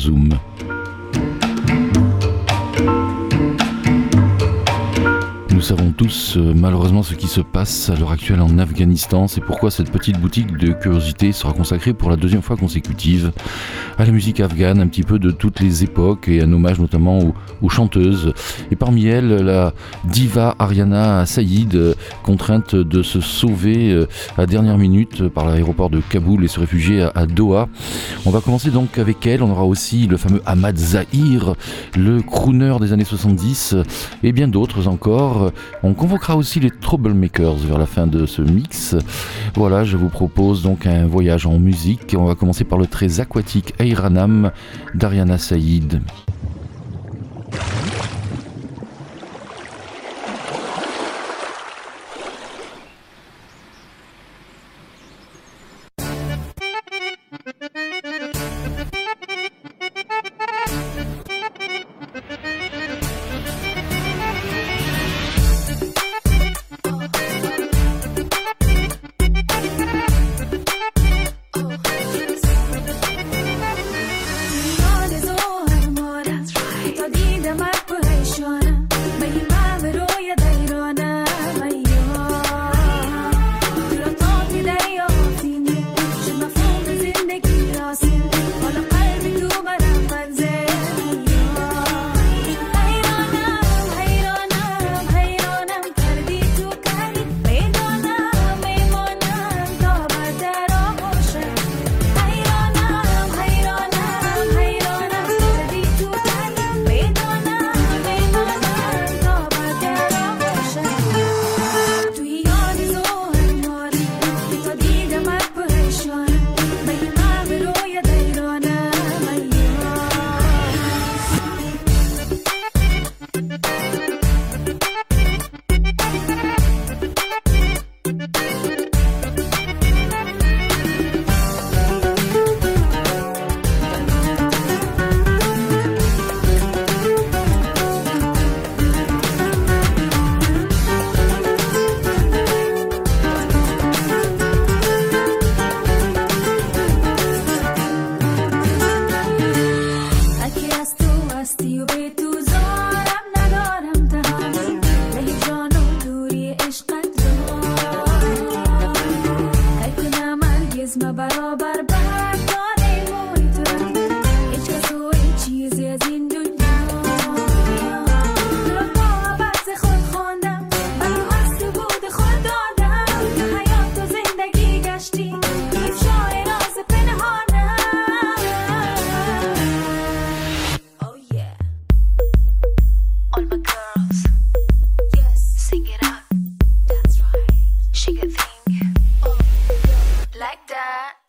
Zoom. Euh, malheureusement ce qui se passe à l'heure actuelle en Afghanistan. C'est pourquoi cette petite boutique de curiosité sera consacrée pour la deuxième fois consécutive à la musique afghane, un petit peu de toutes les époques et un hommage notamment aux, aux chanteuses. Et parmi elles, la diva Ariana Saïd, euh, contrainte de se sauver euh, à dernière minute par l'aéroport de Kaboul et se réfugier à, à Doha. On va commencer donc avec elle. On aura aussi le fameux Ahmad Zahir, le crooner des années 70 et bien d'autres encore. On convoquera aussi les Troublemakers vers la fin de ce mix. Voilà, je vous propose donc un voyage en musique. On va commencer par le très aquatique Eiranam d'Ariana Saïd. ạ.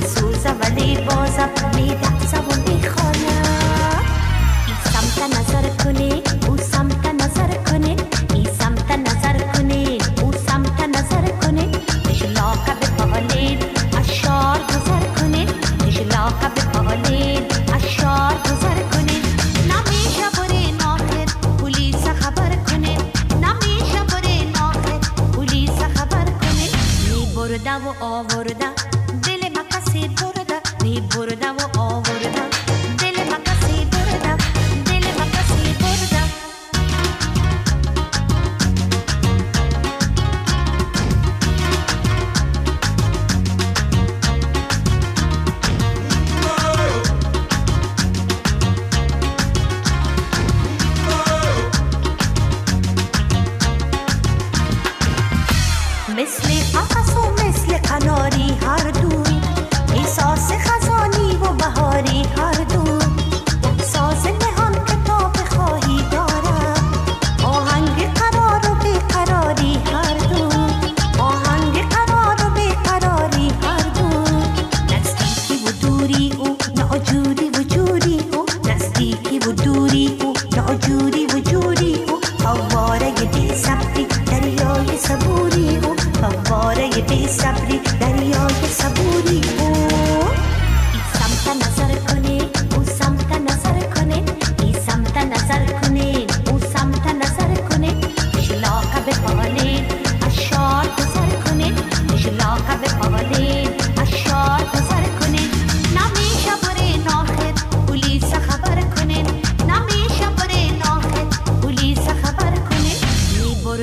sweet.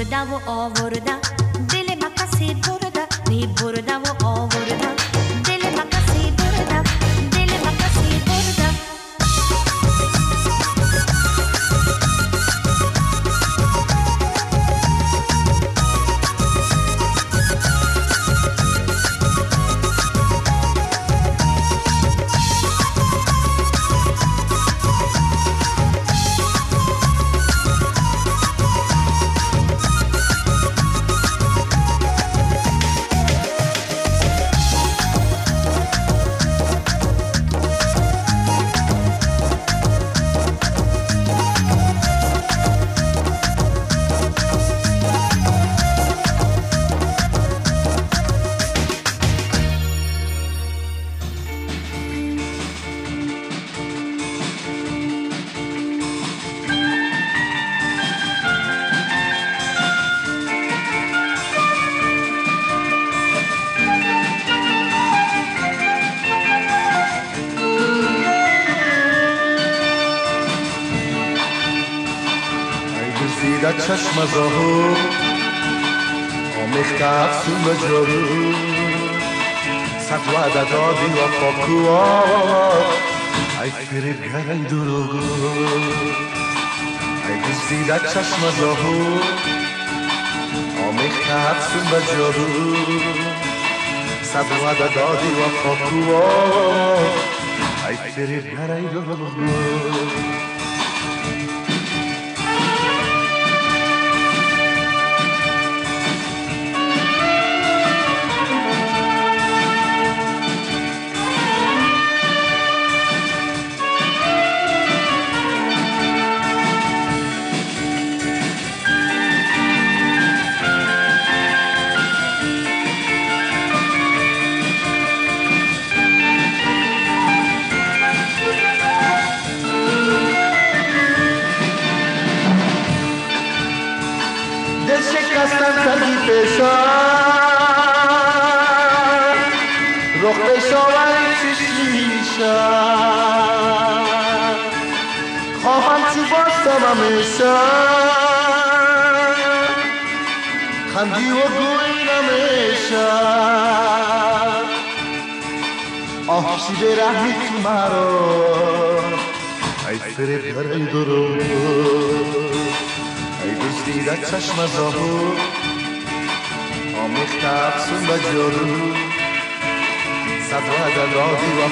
burda bu o burda Dilime kasir burda Ve burda bu وعده دادی و پاکو ای فریب گر ای دروغو ای گزیده چشم زهو آمیخته افسون به جارو صد وعده دادی و پاکو ای فریب گر ای دروغو فشار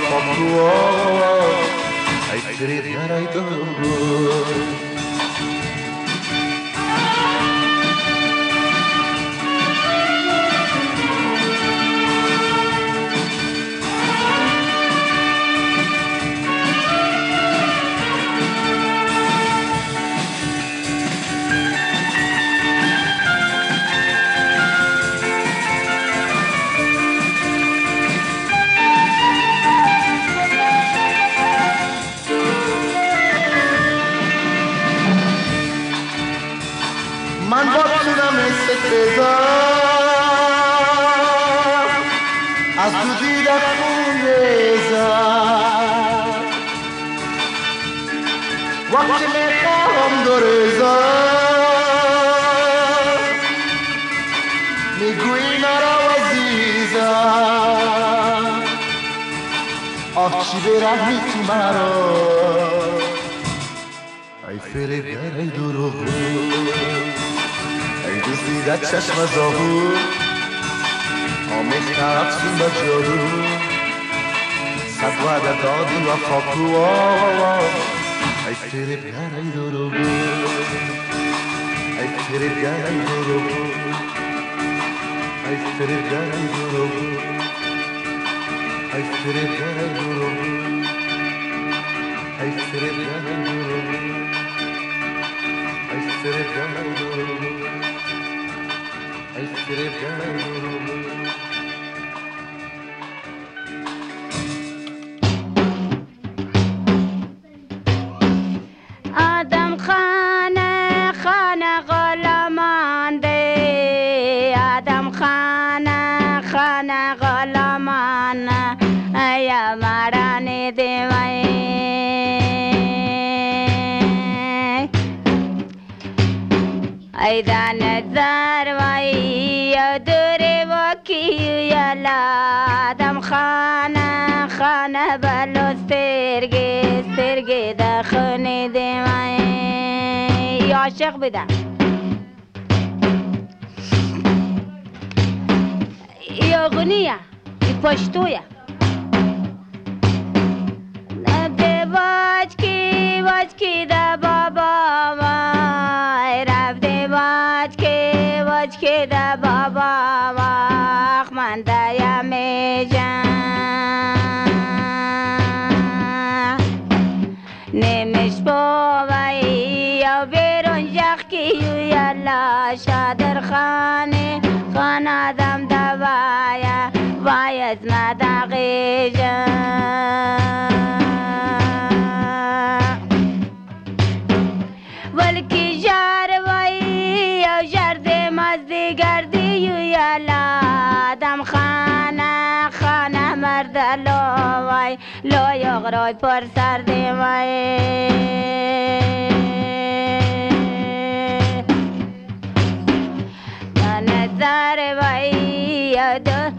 mamma tua, hai credo, hai dolore. وقتی می‌خواهم دو می‌گویی نرا عزیزم. آه چی تو مرا. ای فریب ای دروغ. ای دزدیده چشم زاهو آمیخت افسون و جادو. صد وعده دادی و خاکو. Aytere garaydoru Aytere garaydoru Aytere garaydoru Aytere garaydoru Aytere garaydoru Aytere garaydoru Aytere garaydoru عاشق بدم. یا غنیه ای پشتویه. رفته باج کی باج کی دا بابا وای رفته باج کی باج کی دا بابا واخ شادر خانه خانه دم دوایا باید ما دا ولکی جار وای او جار دې مزدی ګردی یو یالا دم خانه خانه مرد لو وای لو یو غرای پر سر دې وای. یا دو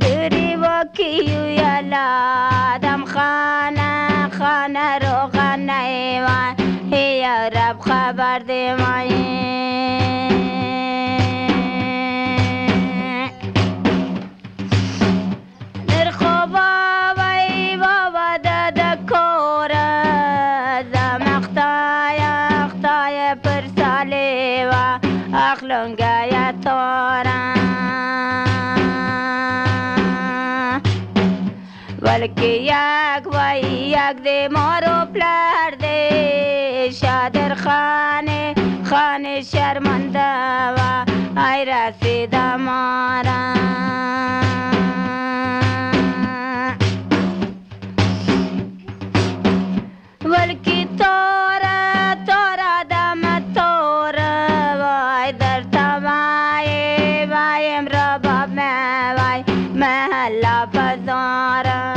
دوری و کیو یلا دم خانه خانه رو خانه ایوان یا رب خبر دیوان کلکیاک ویاک دے، مارو پلار دے، شادر خانے خانے شرمندہ و آئی راسی دا مارا تورا دم در محلہ بزارا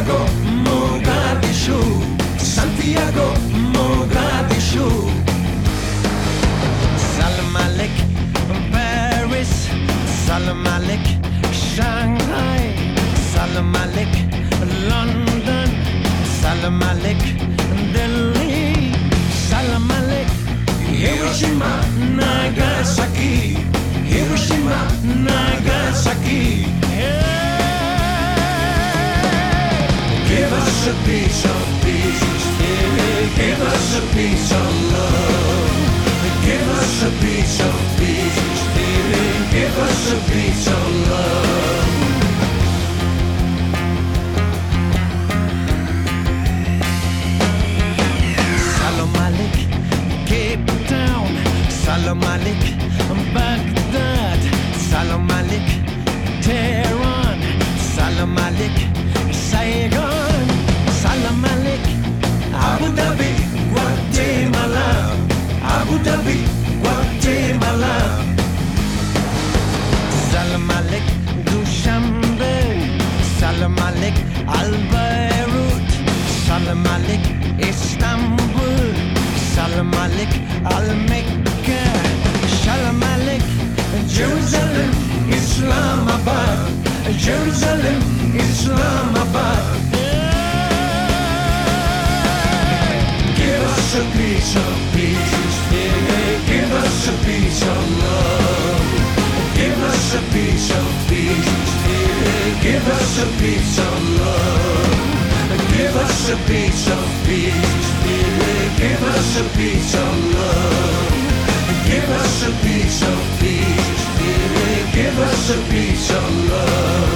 Santiago, Mogadishu, Santiago, Mogadishu. Salam Alik, Paris, Salam Alik, Shanghai, Salam Alik, London, Salam Alik, Delhi, Salam Alik, Hiroshima, Nagasaki, Hiroshima, Nagasaki. Us a piece of peace, give us a piece of love. Give us a piece of peace, give us a piece of love. Salam Alik, Cape Town, Salam Baghdad, Salam Alik, Tehran, Salam Alik, Saigon, Dhabi, Guatemala. Salam Alik, Dushanbe, Salam Alik, Al Istanbul, Salam Alik, Al Jerusalem, Islamabad, Jerusalem, Islamabad. Us a piece of love. Give us a piece of peace. Give us a piece of love. Give us a piece of peace. Give us a piece of love.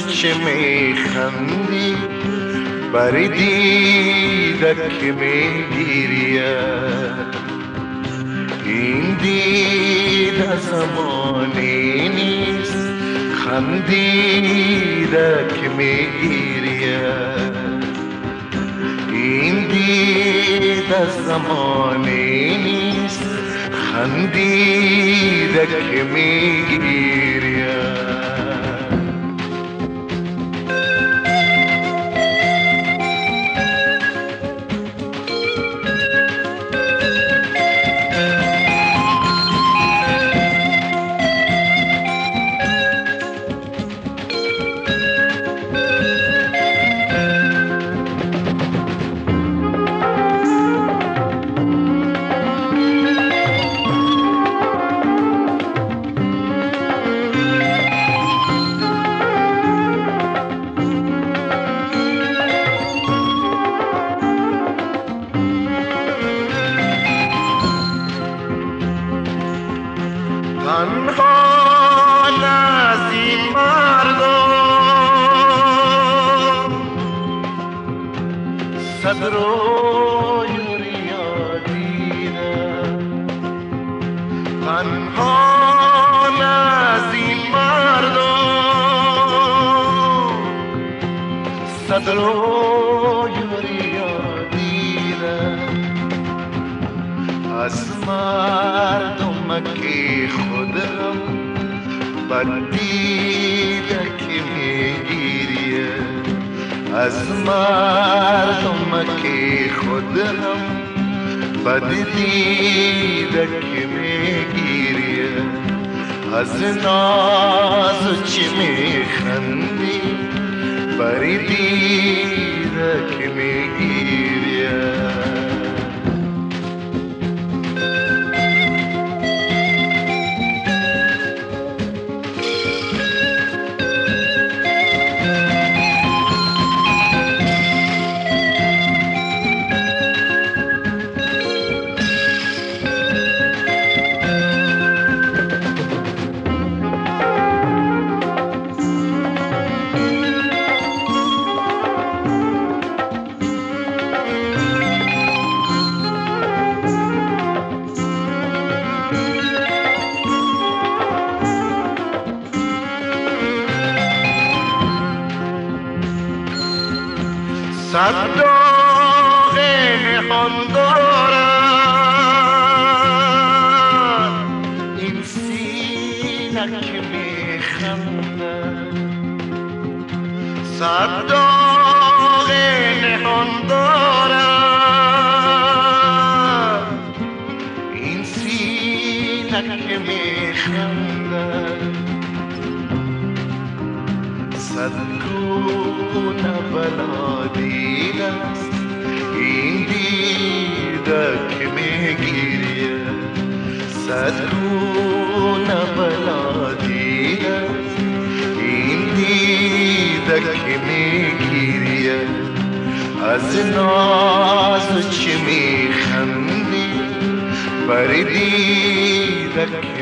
چه میخندی؟ بری دیدک می‌گیرید این دید زمانی نیست خندیدک می‌گیرید این دید زمانی نیست خندیدک می‌گیرید ಕತ್ತಲೋ ಯುವರಿಯ ದೀನ اسمار دمکی خودم بدیده که میگیریه. از مردم که خودم بدیده که میگیریه. از ناز چی میخندی؟ परिधि रखने की indeed kime giriya sadhu navaladina indeed kime giriya asna suchme khandi paridi rakhe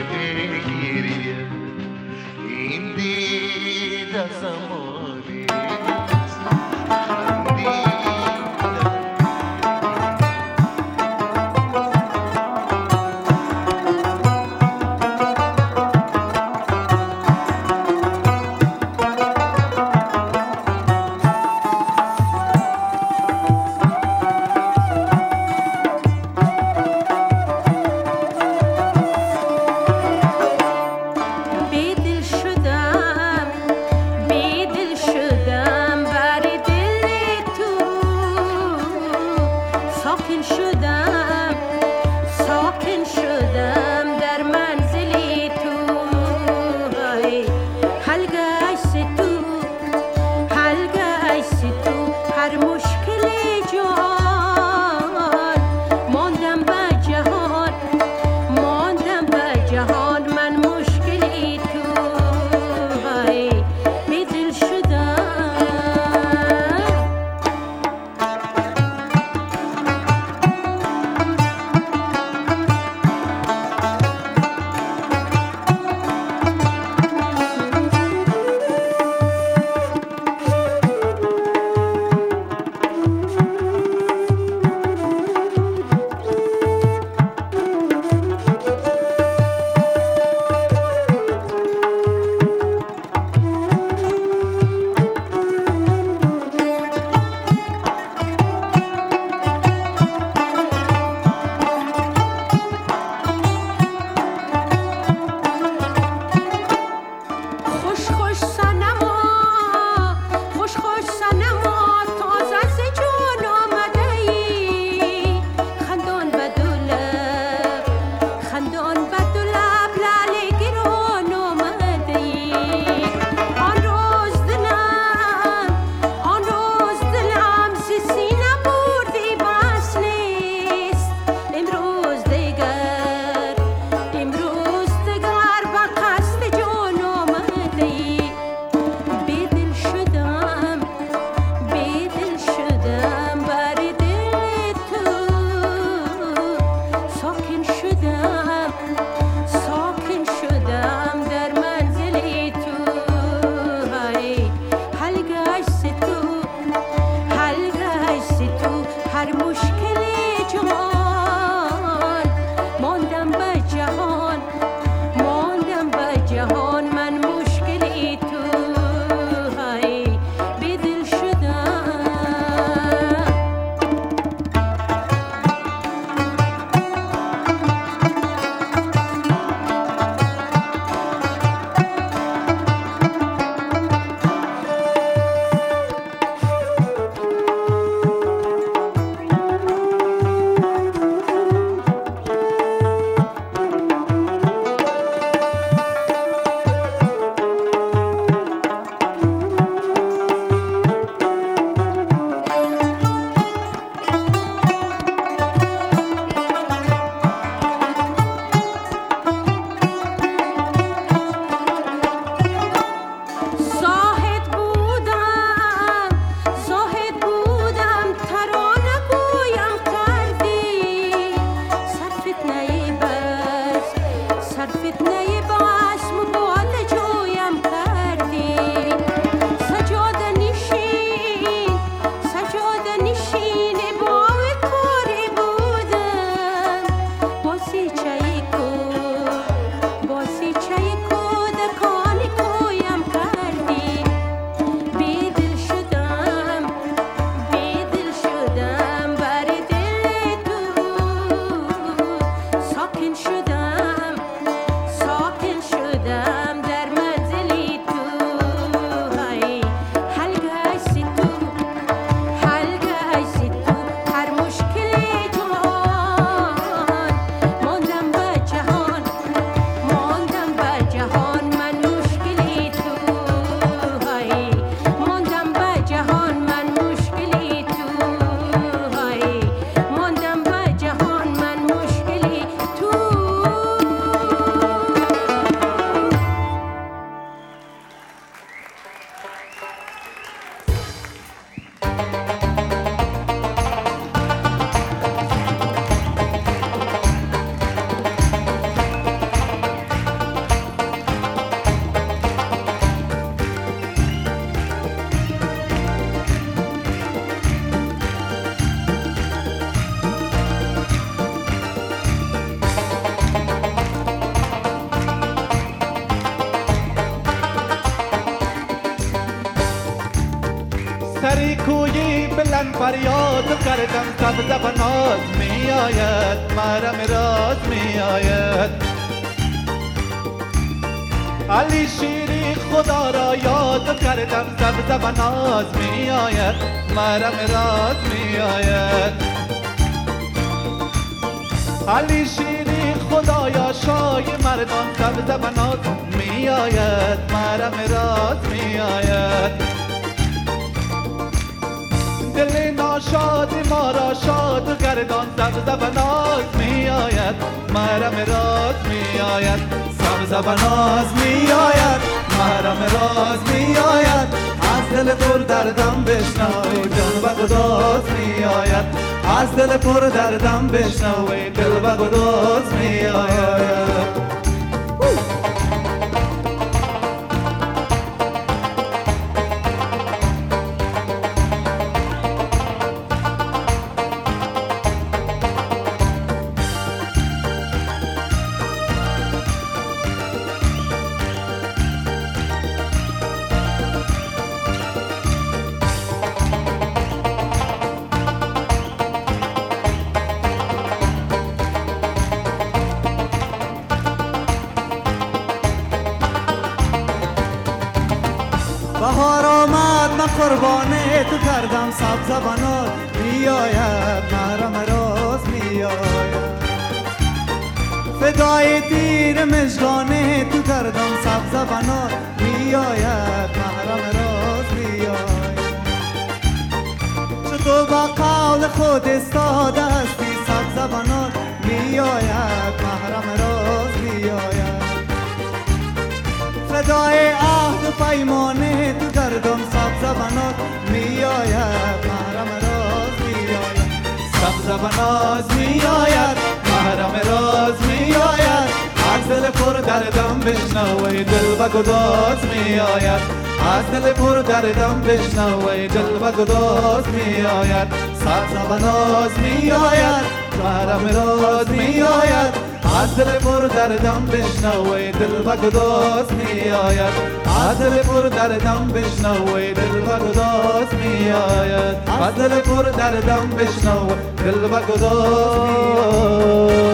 فریاد کردم سبز و می آید مرم راز می آید علی شیری خدا را یاد کردم سبز و ناز می آید مرم راز می آید علی شیری خدایا شای مردان سبز و می آید مرم راز می آید دل ناشاد ما را شاد. گردان سبز و می آید مرم راز می آید سبز و می آید مرم راز می آید از دل پر دردم بشنوی دل و گداز می آید از دل پر دردم بشنوی دل و گداز می آید سبز بنار میآید محرم راز میآید. چو تو با قول خود استاده هستی سبز بنار میآید محرم راز میآید. فدای عهد و پیمانه تو گردم سبز بنات می آید محرم راز از دل پر دردم بشنو ای دل با گداز می آید. از دل پر دردم بشنو ای دل با گداز می آید. سبز و ناز می آید شهرم راز می آید. از دل پر دردم بشنو ای دل با گداز می آید. از دل پر دردم بشنو ای دل با گداز می آید. از دل پر دردم بشنو دل با گداز می آید.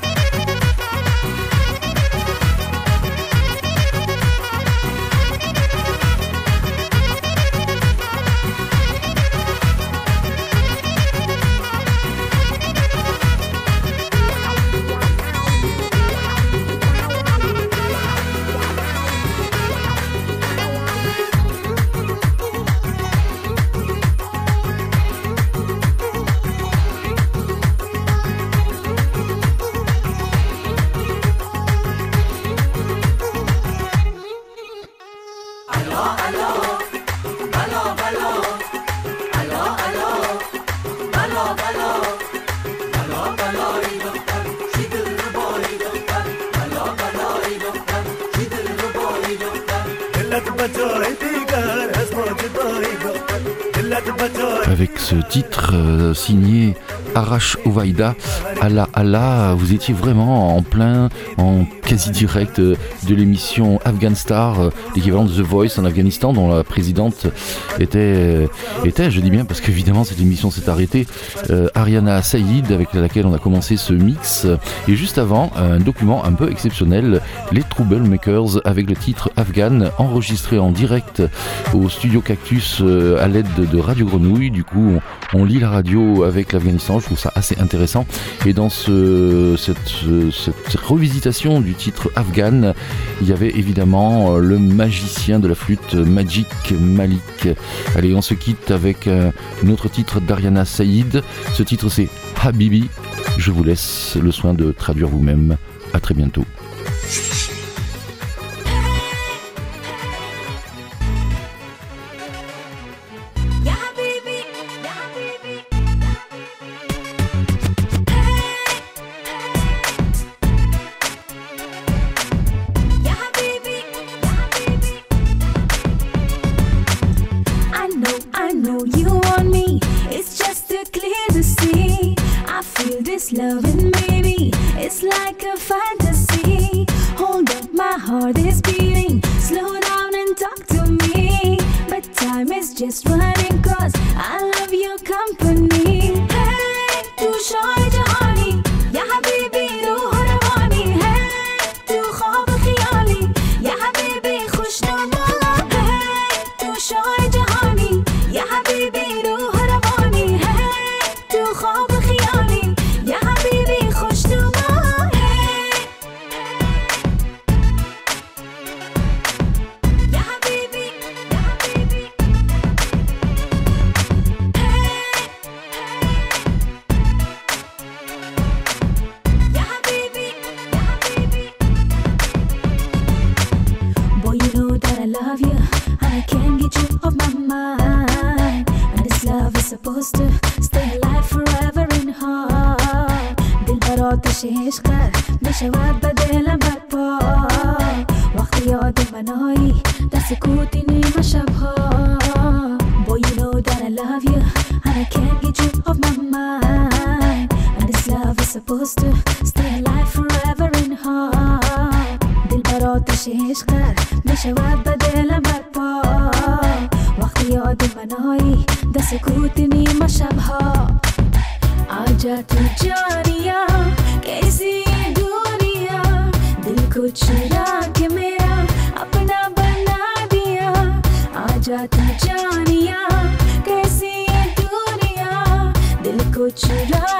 Arash Ovaida, Allah Allah, vous étiez vraiment en plein, en quasi direct euh, de l'émission Afghan Star, euh, l'équivalent de The Voice en Afghanistan, dont la présidente était, euh, était je dis bien parce qu'évidemment cette émission s'est arrêtée, Ariana Saïd, avec laquelle on a commencé ce mix. Et juste avant, un document un peu exceptionnel, les Troublemakers, avec le titre Afghan, enregistré en direct au studio Cactus à l'aide de, Radio Grenouille. Du coup, on, on lit la radio avec l'Afghanistan, je trouve ça assez intéressant. Et dans ce, cette, ce- cette revisitation du titre Afghan, il y avait évidemment euh, le magicien de la flûte, Magic Malik. Allez, on se quitte avec euh, un autre titre d'Ariana Saïd. Ce titre c'est Habibi. Je vous laisse le soin de traduire vous-même. À très bientôt. براتش عشقت بشود به دلم برپا وقتی یاد منایی در سکوت نیمه شبها आजा तू जानिया कैसी ये दुनिया दिल को चुरा के मेरा अपना बना दिया आजा तू जानिया कैसी ये दुनिया दिल को चुरा के मेरा